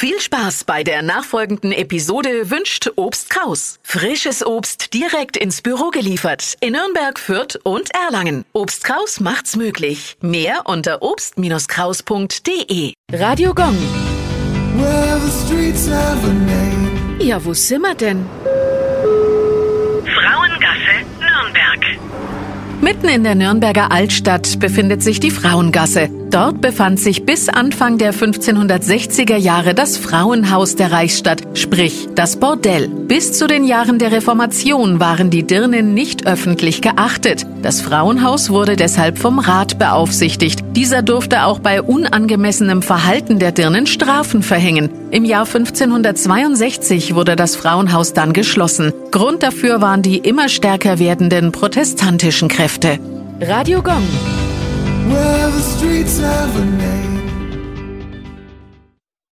Viel Spaß bei der nachfolgenden Episode wünscht Obst Kraus. Frisches Obst direkt ins Büro geliefert in Nürnberg, Fürth und Erlangen. Obst Kraus macht's möglich. Mehr unter obst-kraus.de. Radio Gong. Well, the streets have a name. Ja, wo sind wir denn? Frauengasse, Nürnberg. Mitten in der Nürnberger Altstadt befindet sich die Frauengasse. Dort befand sich bis Anfang der 1560er Jahre das Frauenhaus der Reichsstadt, sprich das Bordell. Bis zu den Jahren der Reformation waren die Dirnen nicht öffentlich geachtet. Das Frauenhaus wurde deshalb vom Rat beaufsichtigt. Dieser durfte auch bei unangemessenem Verhalten der Dirnen Strafen verhängen. Im Jahr 1562 wurde das Frauenhaus dann geschlossen. Grund dafür waren die immer stärker werdenden protestantischen Kräfte. Radio Gong. Well, the streets have a name.